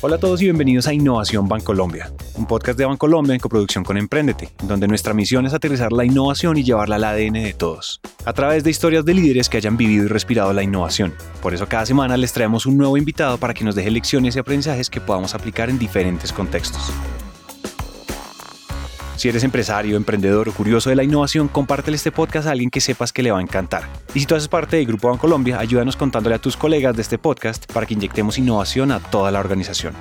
Hola a todos y bienvenidos a Innovación Bancolombia, un podcast de Bancolombia en coproducción con Emprendete, donde nuestra misión es aterrizar la innovación y llevarla al ADN de todos, a través de historias de líderes que hayan vivido y respirado la innovación. Por eso cada semana les traemos un nuevo invitado para que nos deje lecciones y aprendizajes que podamos aplicar en diferentes contextos. Si eres empresario, emprendedor o curioso de la innovación, compártele este podcast a alguien que sepas que le va a encantar. Y si tú haces parte del Grupo Bancolombia, ayúdanos contándole a tus colegas de este podcast para que inyectemos innovación a toda la organización.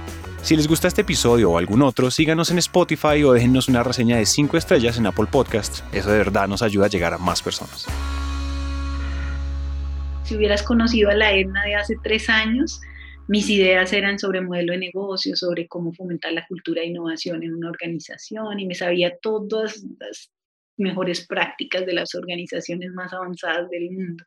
Si les gusta este episodio o algún otro, síganos en Spotify o déjennos una reseña de 5 estrellas en Apple Podcasts. Eso de verdad nos ayuda a llegar a más personas. Si hubieras conocido a la Edna de hace tres años, mis ideas eran sobre modelo de negocio, sobre cómo fomentar la cultura de innovación en una organización y me sabía todas las mejores prácticas de las organizaciones más avanzadas del mundo.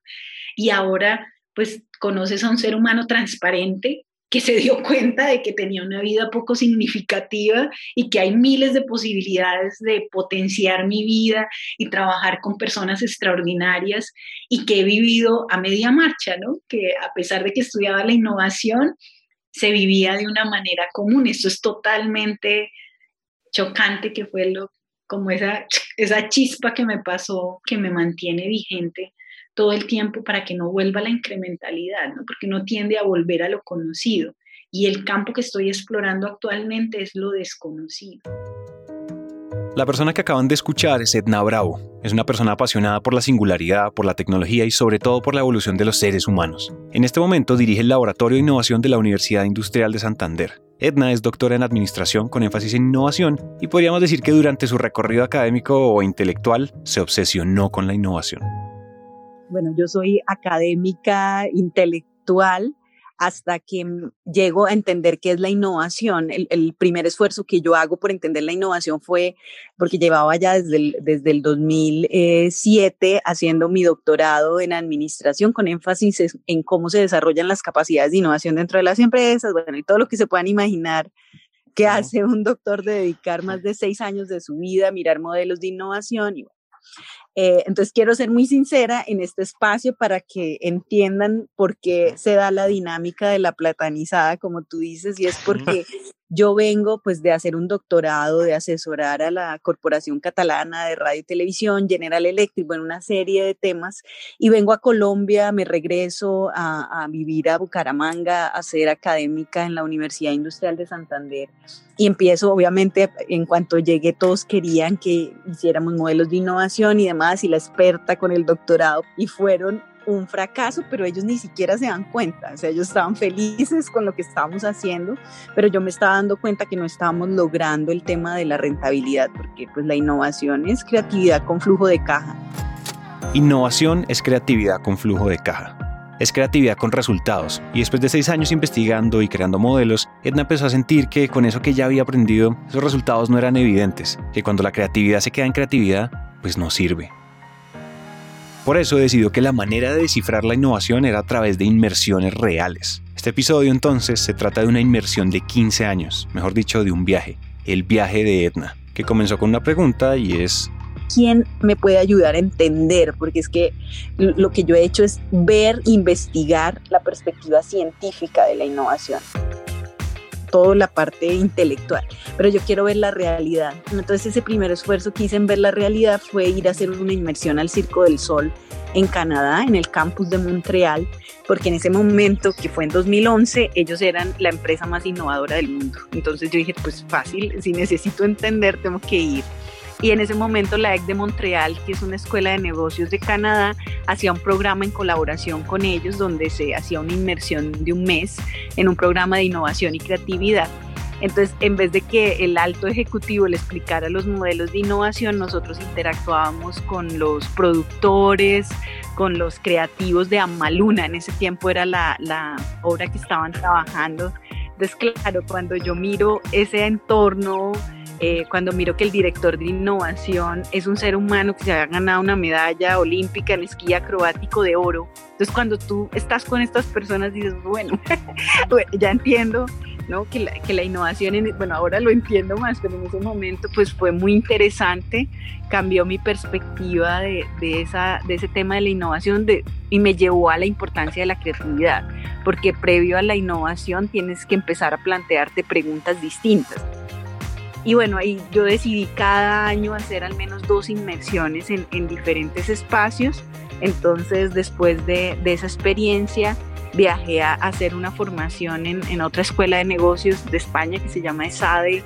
Y ahora, pues, conoces a un ser humano transparente que se dio cuenta de que tenía una vida poco significativa y que hay miles de posibilidades de potenciar mi vida y trabajar con personas extraordinarias y que he vivido a media marcha, ¿no? Que a pesar de que estudiaba la innovación, se vivía de una manera común. Esto es totalmente chocante que fue lo, como esa, esa chispa que me pasó, que me mantiene vigente todo el tiempo para que no vuelva la incrementalidad, ¿no? porque no tiende a volver a lo conocido. Y el campo que estoy explorando actualmente es lo desconocido. La persona que acaban de escuchar es Edna Bravo. Es una persona apasionada por la singularidad, por la tecnología y sobre todo por la evolución de los seres humanos. En este momento dirige el Laboratorio de Innovación de la Universidad Industrial de Santander. Edna es doctora en Administración con énfasis en innovación y podríamos decir que durante su recorrido académico o intelectual se obsesionó con la innovación bueno, yo soy académica intelectual hasta que llego a entender qué es la innovación. El, primer esfuerzo que yo hago por entender la innovación fue porque llevaba ya desde el, desde el 2007 haciendo mi doctorado en administración con énfasis en cómo se desarrollan las capacidades de innovación dentro de las empresas, bueno, y todo lo que se puedan imaginar que hace un doctor de dedicar más de seis años de su vida a mirar modelos de innovación y eh, entonces quiero ser muy sincera en este espacio para que entiendan por qué se da la dinámica de la platanizada, como tú dices, y es porque yo vengo pues de hacer un doctorado, de asesorar a la Corporación Catalana de Radio y Televisión, General Electric, en una serie de temas, y vengo a Colombia, me regreso a, a vivir a Bucaramanga, a ser académica en la Universidad Industrial de Santander, y empiezo, obviamente, en cuanto llegué todos querían que hiciéramos modelos de innovación y demás, y la experta con el doctorado, y fueron un fracaso, pero ellos ni siquiera se dan cuenta, o sea, ellos estaban felices con lo que estábamos haciendo, pero yo me estaba dando cuenta que no estábamos logrando el tema de la rentabilidad, porque pues la innovación es creatividad con flujo de caja. Innovación es creatividad con flujo de caja. Es creatividad con resultados. Y después de seis años investigando y creando modelos, Edna empezó a sentir que con eso que ya había aprendido, esos resultados no eran evidentes, que cuando la creatividad se queda en creatividad, pues no sirve. Por eso decidió que la manera de descifrar la innovación era a través de inmersiones reales. Este episodio entonces se trata de una inmersión de 15 años, mejor dicho, de un viaje, el viaje de Edna, que comenzó con una pregunta y es... ¿Quién me puede ayudar a entender? Porque es que lo que yo he hecho es ver, investigar la perspectiva científica de la innovación toda la parte intelectual, pero yo quiero ver la realidad. Entonces ese primer esfuerzo que hice en ver la realidad fue ir a hacer una inmersión al Circo del Sol en Canadá, en el campus de Montreal, porque en ese momento, que fue en 2011, ellos eran la empresa más innovadora del mundo. Entonces yo dije, pues fácil, si necesito entender, tengo que ir. Y en ese momento la EC de Montreal, que es una escuela de negocios de Canadá, hacía un programa en colaboración con ellos donde se hacía una inmersión de un mes en un programa de innovación y creatividad. Entonces, en vez de que el alto ejecutivo le explicara los modelos de innovación, nosotros interactuábamos con los productores, con los creativos de Amaluna. En ese tiempo era la, la obra que estaban trabajando. Entonces, claro, cuando yo miro ese entorno, eh, cuando miro que el director de innovación es un ser humano que se ha ganado una medalla olímpica en esquí acrobático de oro. Entonces cuando tú estás con estas personas dices, bueno, ya entiendo ¿no? Que la, que la innovación, en, bueno, ahora lo entiendo más, pero en ese momento pues fue muy interesante, cambió mi perspectiva de, de, esa, de ese tema de la innovación de, y me llevó a la importancia de la creatividad, porque previo a la innovación tienes que empezar a plantearte preguntas distintas. Y bueno, ahí yo decidí cada año hacer al menos dos inmersiones en, en diferentes espacios. Entonces, después de, de esa experiencia, viajé a hacer una formación en, en, otra escuela de negocios de España que se llama ESADE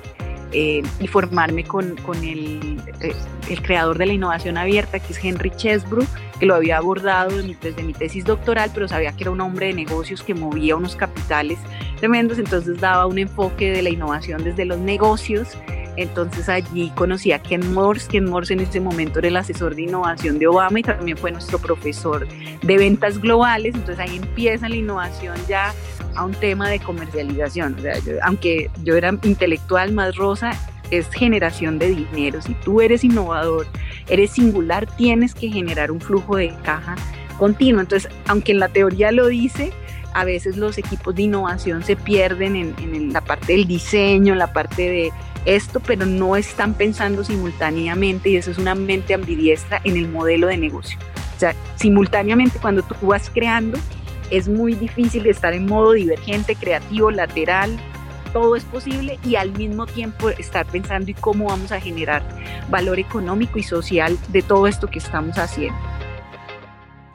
eh, y formarme con, con el, eh, el, creador de la innovación abierta, que es Henry Chesbrough, que lo había abordado desde mi tesis doctoral, pero sabía que era un hombre de negocios que movía unos capitales tremendos, entonces daba un enfoque de la innovación desde los negocios entonces allí conocí a Ken Morse. Ken Morse en ese momento era el asesor de innovación de Obama y también fue nuestro profesor de ventas globales. Entonces ahí empieza la innovación ya a un tema de comercialización. O sea, aunque yo era intelectual más rosa, es generación de dinero. Si tú eres innovador, eres singular, tienes que generar un flujo de caja continuo. Entonces, aunque en la teoría lo dice, a veces los equipos de innovación se pierden en, la parte del diseño, la parte de esto, pero no están pensando simultáneamente y eso es una mente ambidiestra en el modelo de negocio. O sea, simultáneamente cuando tú vas creando, es muy difícil estar en modo divergente, creativo, lateral, todo es posible y al mismo tiempo estar pensando en cómo vamos a generar valor económico y social de todo esto que estamos haciendo.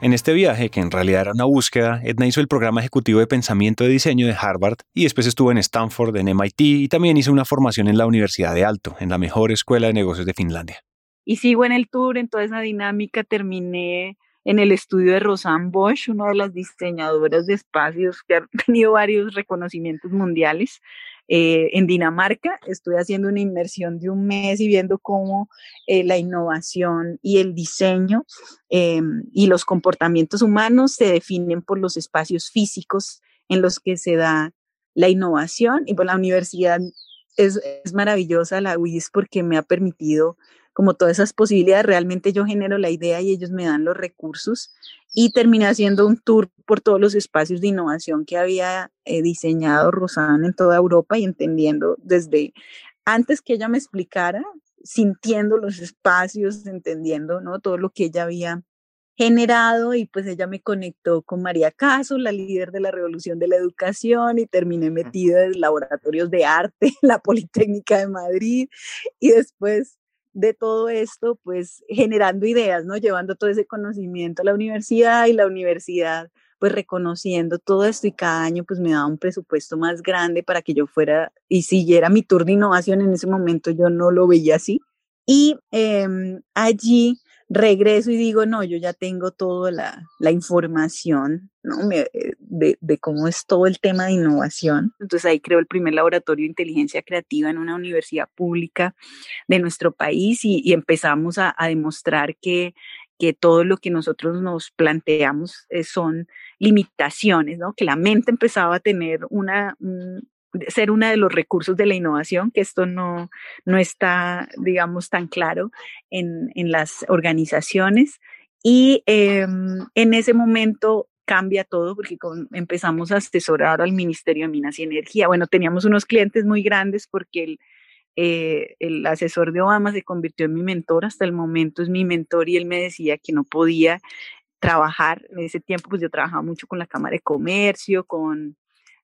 En este viaje, que en realidad era una búsqueda, Edna hizo el programa ejecutivo de pensamiento de diseño de Harvard y después estuvo en Stanford, en MIT y también hizo una formación en la Universidad de Alto, en la mejor escuela de negocios de Finlandia. Y sigo en el tour, en toda esa dinámica terminé en el estudio de Rosanne Bosch, una de las diseñadoras de espacios que ha tenido varios reconocimientos mundiales. Eh, en Dinamarca estoy haciendo una inmersión de un mes y viendo cómo eh, la innovación y el diseño eh, y los comportamientos humanos se definen por los espacios físicos en los que se da la innovación. Y por la universidad es, es maravillosa, la UIS, porque me ha permitido como todas esas posibilidades, realmente yo genero la idea y ellos me dan los recursos y terminé haciendo un tour por todos los espacios de innovación que había eh, diseñado Rosana en toda Europa y entendiendo desde antes que ella me explicara, sintiendo los espacios, entendiendo ¿no? todo lo que ella había generado y pues ella me conectó con María Caso, la líder de la revolución de la educación y terminé metida en laboratorios de arte la Politécnica de Madrid y después de todo esto, pues generando ideas, ¿no? Llevando todo ese conocimiento a la universidad y la universidad pues reconociendo todo esto y cada año pues me daba un presupuesto más grande para que yo fuera y siguiera mi tour de innovación. En ese momento yo no lo veía así. Y eh, allí regreso y digo, no, yo ya tengo toda la, la información ¿no? Me, eh, de, de, cómo es todo el tema de innovación. Entonces ahí creo el primer laboratorio de inteligencia creativa en una universidad pública de nuestro país y, empezamos a, demostrar que, que todo lo que nosotros nos planteamos eh, son limitaciones, ¿no? que la mente empezaba a tener una, un, ser uno de los recursos de la innovación, que esto no, no está, digamos, tan claro en, en las organizaciones. Y eh, en ese momento cambia todo porque empezamos a asesorar al Ministerio de Minas y Energía. Bueno, teníamos unos clientes muy grandes porque el, eh, el asesor de Obama se convirtió en mi mentor, hasta el momento es mi mentor y él me decía que no podía trabajar, en ese tiempo pues yo trabajaba mucho con la Cámara de Comercio, con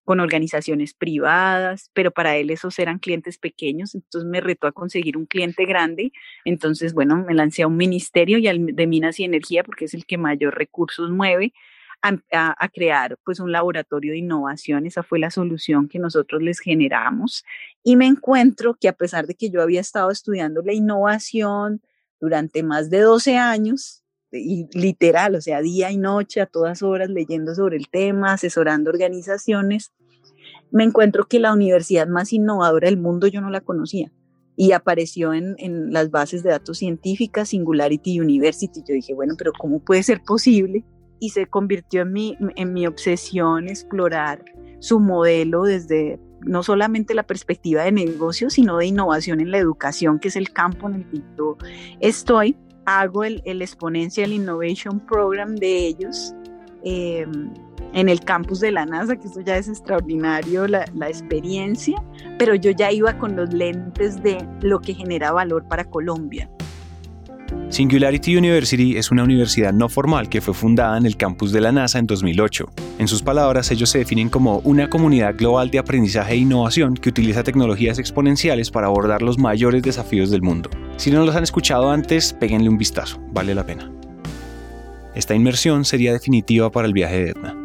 con organizaciones privadas, pero para él esos eran clientes pequeños, entonces me retó a conseguir un cliente grande, entonces bueno, me lancé a un ministerio y al de Minas y Energía, porque es el que mayor recursos mueve, a, a, crear pues un laboratorio de innovación, esa fue la solución que nosotros les generamos. Y me encuentro que a pesar de que yo había estado estudiando la innovación durante más de 12 años, y literal, o sea, día y noche, a todas horas, leyendo sobre el tema, asesorando organizaciones, me encuentro que la universidad más innovadora del mundo yo no la conocía y apareció en, en las bases de datos científicas Singularity University. Yo dije, bueno, pero ¿cómo puede ser posible? Y se convirtió en mi, en mi obsesión explorar su modelo desde no solamente la perspectiva de negocio, sino de innovación en la educación, que es el campo en el que yo estoy hago el, el Exponential Innovation Program de ellos. Eh, en el campus de la NASA, que eso ya es extraordinario, la, experiencia, pero yo ya iba con los lentes de lo que genera valor para Colombia. Singularity University es una universidad no formal que fue fundada en el campus de la NASA en 2008. En sus palabras, ellos se definen como una comunidad global de aprendizaje e innovación que utiliza tecnologías exponenciales para abordar los mayores desafíos del mundo. Si no los han escuchado antes, péguenle un vistazo, vale la pena. Esta inmersión sería definitiva para el viaje de Edna.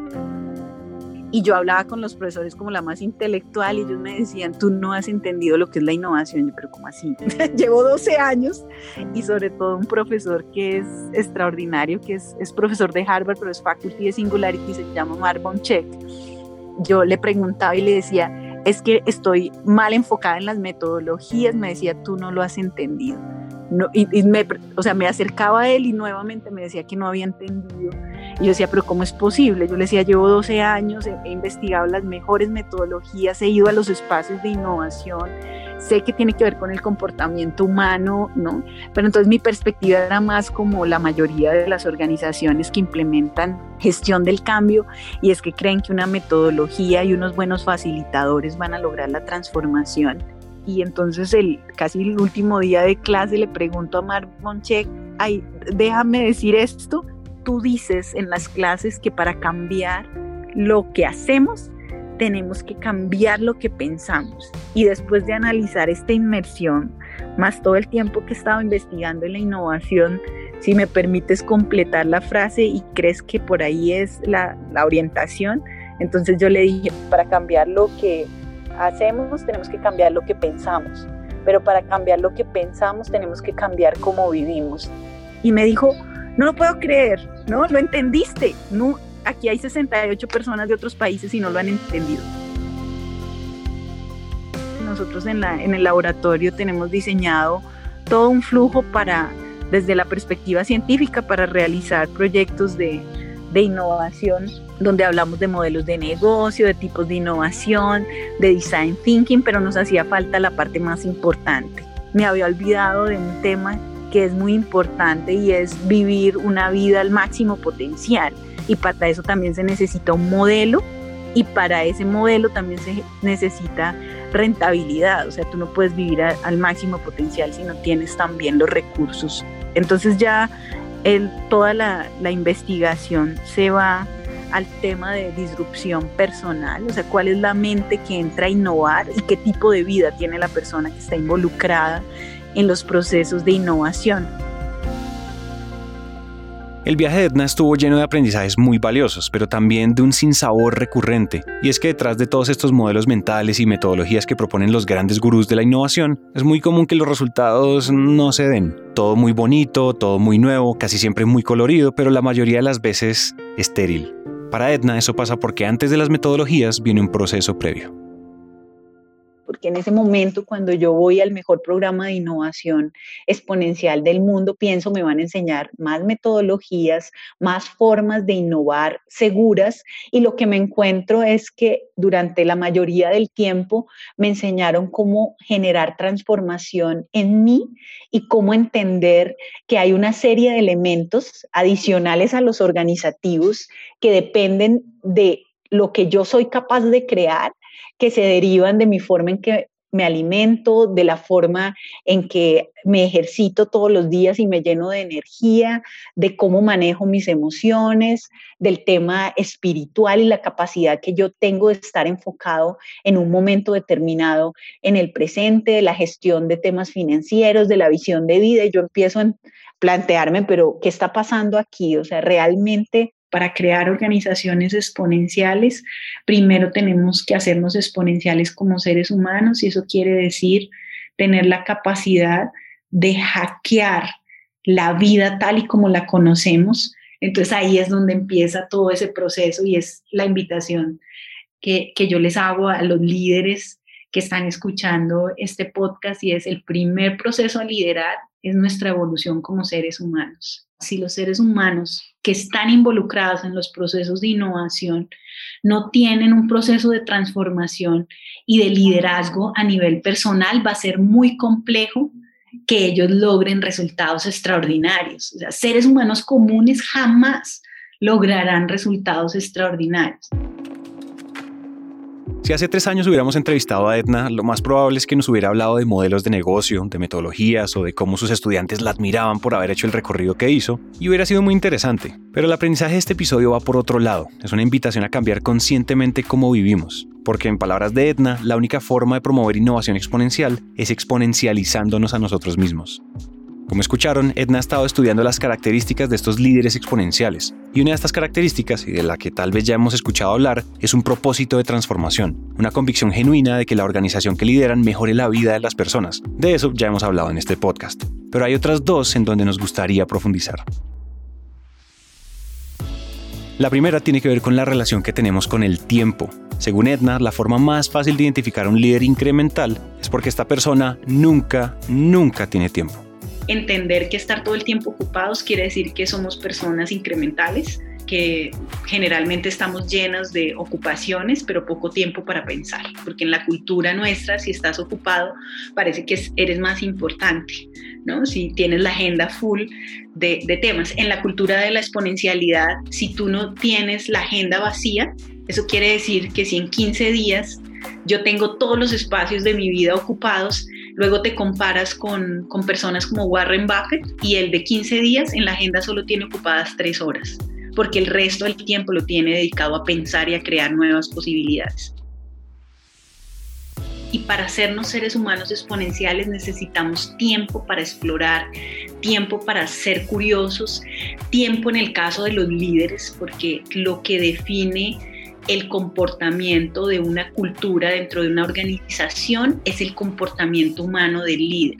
Y yo hablaba con los profesores como la más intelectual y ellos me decían, tú no has entendido lo que es la innovación. Yo, pero ¿cómo así? Llevo 12 años y sobre todo un profesor que es extraordinario, que es, es profesor de Harvard, pero es faculty de Singularity, se llama Mark Check. Yo le preguntaba y le decía, es que estoy mal enfocada en las metodologías, me decía, tú no lo has entendido. Y, me, o sea, me acercaba a él y nuevamente me decía que no había entendido. Y yo decía, pero ¿cómo es posible? Yo le decía, llevo 12 años, he, investigado las mejores metodologías, he ido a los espacios de innovación, sé que tiene que ver con el comportamiento humano, ¿no? Pero entonces mi perspectiva era más como la mayoría de las organizaciones que implementan gestión del cambio y es que creen que una metodología y unos buenos facilitadores van a lograr la transformación y entonces el casi el último día de clase le pregunto a Mar Monchek, ay, déjame decir esto, tú dices en las clases que para cambiar lo que hacemos tenemos que cambiar lo que pensamos. Y después de analizar esta inmersión, más todo el tiempo que he estado investigando en la innovación, si me permites completar la frase y crees que por ahí es la, la orientación, entonces yo le dije, para cambiar lo que hacemos, tenemos que cambiar lo que pensamos. Pero para cambiar lo que pensamos, tenemos que cambiar cómo vivimos. Y me dijo, no lo puedo creer, ¿no? Lo entendiste. No, aquí hay 68 personas de otros países y no lo han entendido. Nosotros en, la, en el laboratorio tenemos diseñado todo un flujo para, desde la perspectiva científica, para realizar proyectos de, de innovación donde hablamos de modelos de negocio, de tipos de innovación, de design thinking, pero nos hacía falta la parte más importante. Me había olvidado de un tema que es muy importante y es vivir una vida al máximo potencial. Y para eso también se necesita un modelo y para ese modelo también se necesita rentabilidad. O sea, tú no puedes vivir al máximo potencial si no tienes también los recursos. Entonces ya el, toda la, la investigación se va al tema de disrupción personal, o sea, cuál es la mente que entra a innovar y qué tipo de vida tiene la persona que está involucrada en los procesos de innovación. El viaje de Edna estuvo lleno de aprendizajes muy valiosos, pero también de un sinsabor recurrente. Y es que detrás de todos estos modelos mentales y metodologías que proponen los grandes gurús de la innovación, es muy común que los resultados no se den. Todo muy bonito, todo muy nuevo, casi siempre muy colorido, pero la mayoría de las veces estéril. Para Edna eso pasa porque antes de las metodologías viene un proceso previo porque en ese momento cuando yo voy al mejor programa de innovación exponencial del mundo, pienso me van a enseñar más metodologías, más formas de innovar seguras y lo que me encuentro es que durante la mayoría del tiempo me enseñaron cómo generar transformación en mí y cómo entender que hay una serie de elementos adicionales a los organizativos que dependen de lo que yo soy capaz de crear que se derivan de mi forma en que me alimento, de la forma en que me ejercito todos los días y me lleno de energía, de cómo manejo mis emociones, del tema espiritual y la capacidad que yo tengo de estar enfocado en un momento determinado en el presente, de la gestión de temas financieros, de la visión de vida. Y yo empiezo a plantearme, pero ¿qué está pasando aquí? O sea, realmente para crear organizaciones exponenciales, primero tenemos que hacernos exponenciales como seres humanos y eso quiere decir tener la capacidad de hackear la vida tal y como la conocemos. Entonces ahí es donde empieza todo ese proceso y es la invitación que, que yo les hago a los líderes que están escuchando este podcast y es el primer proceso a liderar es nuestra evolución como seres humanos. Si los seres humanos que están involucrados en los procesos de innovación no tienen un proceso de transformación y de liderazgo a nivel personal, va a ser muy complejo que ellos logren resultados extraordinarios. O sea, seres humanos comunes jamás lograrán resultados extraordinarios. Si hace tres años hubiéramos entrevistado a Edna, lo más probable es que nos hubiera hablado de modelos de negocio, de metodologías o de cómo sus estudiantes la admiraban por haber hecho el recorrido que hizo, y hubiera sido muy interesante. Pero el aprendizaje de este episodio va por otro lado, es una invitación a cambiar conscientemente cómo vivimos, porque en palabras de Edna, la única forma de promover innovación exponencial es exponencializándonos a nosotros mismos. Como escucharon, Edna ha estado estudiando las características de estos líderes exponenciales, y una de estas características, y de la que tal vez ya hemos escuchado hablar, es un propósito de transformación, una convicción genuina de que la organización que lideran mejore la vida de las personas. De eso ya hemos hablado en este podcast. Pero hay otras dos en donde nos gustaría profundizar. La primera tiene que ver con la relación que tenemos con el tiempo. Según Edna, la forma más fácil de identificar a un líder incremental es porque esta persona nunca, nunca tiene tiempo entender que estar todo el tiempo ocupados quiere decir que somos personas incrementales, que generalmente estamos llenas de ocupaciones, pero poco tiempo para pensar, porque en la cultura nuestra, si estás ocupado, parece que eres más importante, ¿no? Si tienes la agenda full de, de temas. En la cultura de la exponencialidad, si tú no tienes la agenda vacía, eso quiere decir que si en 15 días yo tengo todos los espacios de mi vida ocupados, Luego te comparas con, con personas como Warren Buffett y el de 15 días en la agenda solo tiene ocupadas 3 horas, porque el resto del tiempo lo tiene dedicado a pensar y a crear nuevas posibilidades. Y para hacernos seres humanos exponenciales necesitamos tiempo para explorar, tiempo para ser curiosos, tiempo en el caso de los líderes, porque lo que define el comportamiento de una cultura dentro de una organización es el comportamiento humano del líder.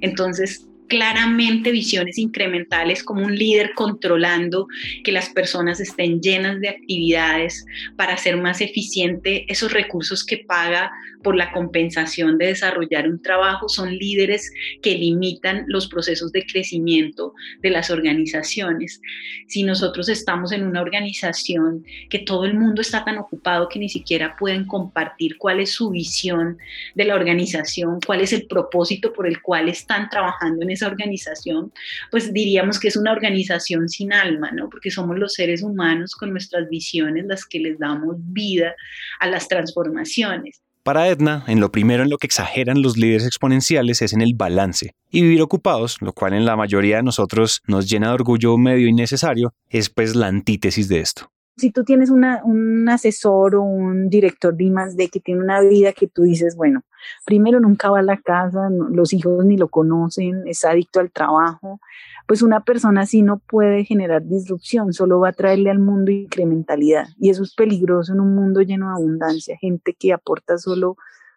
Entonces, claramente visiones incrementales como un líder controlando que las personas estén llenas de actividades para hacer más eficiente esos recursos que paga por la compensación de desarrollar un trabajo son líderes que limitan los procesos de crecimiento de las organizaciones. Si nosotros estamos en una organización que todo el mundo está tan ocupado que ni siquiera pueden compartir cuál es su visión de la organización, cuál es el propósito por el cual están trabajando en esa organización, pues diríamos que es una organización sin alma, ¿no? Porque somos los seres humanos con nuestras visiones las que les damos vida a las transformaciones. Para Edna, en lo primero en lo que exageran los líderes exponenciales es en el balance. Y vivir ocupados, lo cual en la mayoría de nosotros nos llena de orgullo medio innecesario, es pues la antítesis de esto si tú tienes un asesor o un director de I+D que tiene una vida que tú dices, bueno, primero nunca va a la casa, los hijos ni lo conocen, es adicto al trabajo, pues una persona así no puede generar disrupción, solo va a traerle al mundo incrementalidad. Y eso es peligroso en un mundo lleno de abundancia, gente que aporta solo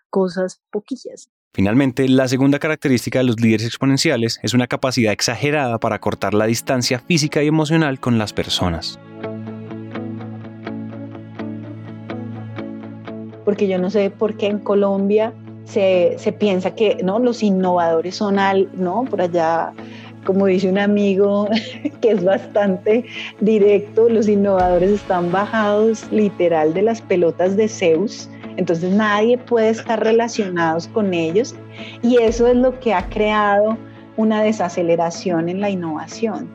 cosas poquillas. Finalmente, la segunda característica de los líderes exponenciales es una capacidad exagerada para cortar la distancia física y emocional con las personas. Porque yo no sé por qué en Colombia se, piensa que ¿no? los innovadores son al, ¿no? Por allá, como dice un amigo que es bastante directo, los innovadores están bajados literal de las pelotas de Zeus, entonces nadie puede estar relacionados con ellos y eso es lo que ha creado una desaceleración en la innovación,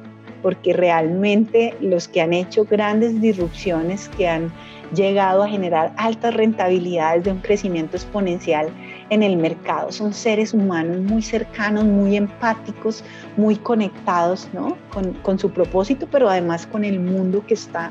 porque realmente los que han hecho grandes disrupciones, que han llegado a generar altas rentabilidades de un crecimiento exponencial en el mercado. Son seres humanos muy cercanos, muy empáticos, muy conectados ¿no? con, con su propósito, pero además con el mundo que está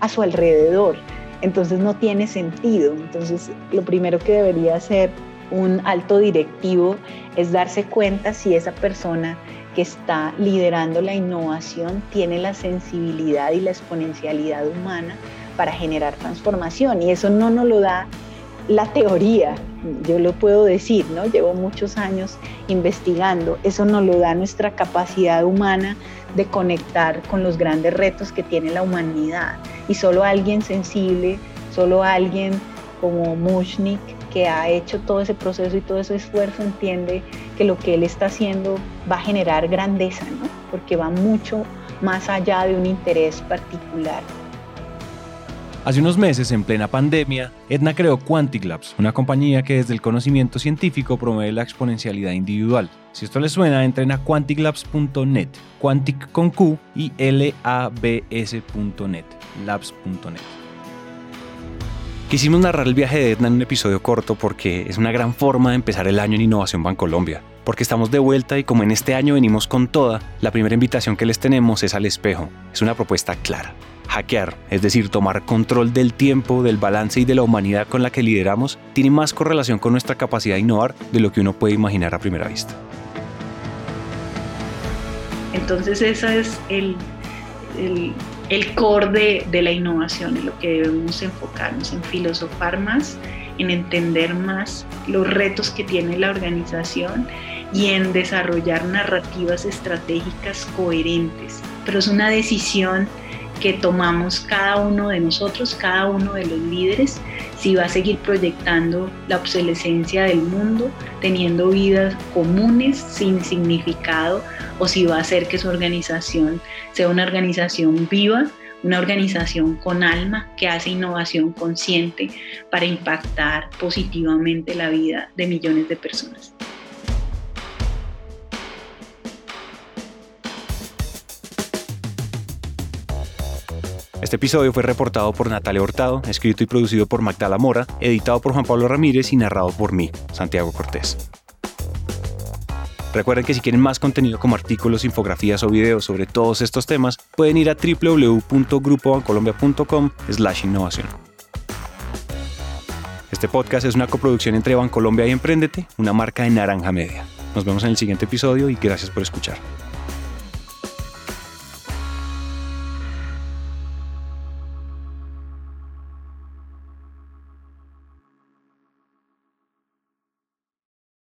a su alrededor. Entonces no tiene sentido. Entonces lo primero que debería hacer un alto directivo es darse cuenta si esa persona que está liderando la innovación tiene la sensibilidad y la exponencialidad humana para generar transformación y eso no nos lo da la teoría, yo lo puedo decir, ¿no? Llevo muchos años investigando, eso nos lo da nuestra capacidad humana de conectar con los grandes retos que tiene la humanidad y solo alguien sensible, solo alguien como Mushnik que ha hecho todo ese proceso y todo ese esfuerzo entiende que lo que él está haciendo va a generar grandeza, ¿no? Porque va mucho más allá de un interés particular Hace unos meses, en plena pandemia, Edna creó Quantic Labs, una compañía que desde el conocimiento científico promueve la exponencialidad individual. Si esto les suena, entren a quanticlabs.net, quantic con Q y labs.net, labs.net. Quisimos narrar el viaje de Edna en un episodio corto porque es una gran forma de empezar el año en Innovación Bancolombia. Porque estamos de vuelta y como en este año venimos con toda, la primera invitación que les tenemos es al espejo. Es una propuesta clara hackear, es decir, tomar control del tiempo, del balance y de la humanidad con la que lideramos, tiene más correlación con nuestra capacidad de innovar de lo que uno puede imaginar a primera vista. Entonces ese es el, el, core de, la innovación, en lo que debemos enfocarnos, en filosofar más, en entender más los retos que tiene la organización y en desarrollar narrativas estratégicas coherentes. Pero es una decisión que tomamos cada uno de nosotros, cada uno de los líderes, si va a seguir proyectando la obsolescencia del mundo, teniendo vidas comunes sin significado, o si va a hacer que su organización sea una organización viva, una organización con alma que hace innovación consciente para impactar positivamente la vida de millones de personas. Este episodio fue reportado por Natalia Hurtado, escrito y producido por Magdala Mora, editado por Juan Pablo Ramírez y narrado por mí, Santiago Cortés. Recuerden que si quieren más contenido como artículos, infografías o videos sobre todos estos temas, pueden ir a www.grupobancolombia.com slash innovación. Este podcast es una coproducción entre Bancolombia y Emprendete, una marca de Naranja Media. Nos vemos en el siguiente episodio y gracias por escuchar.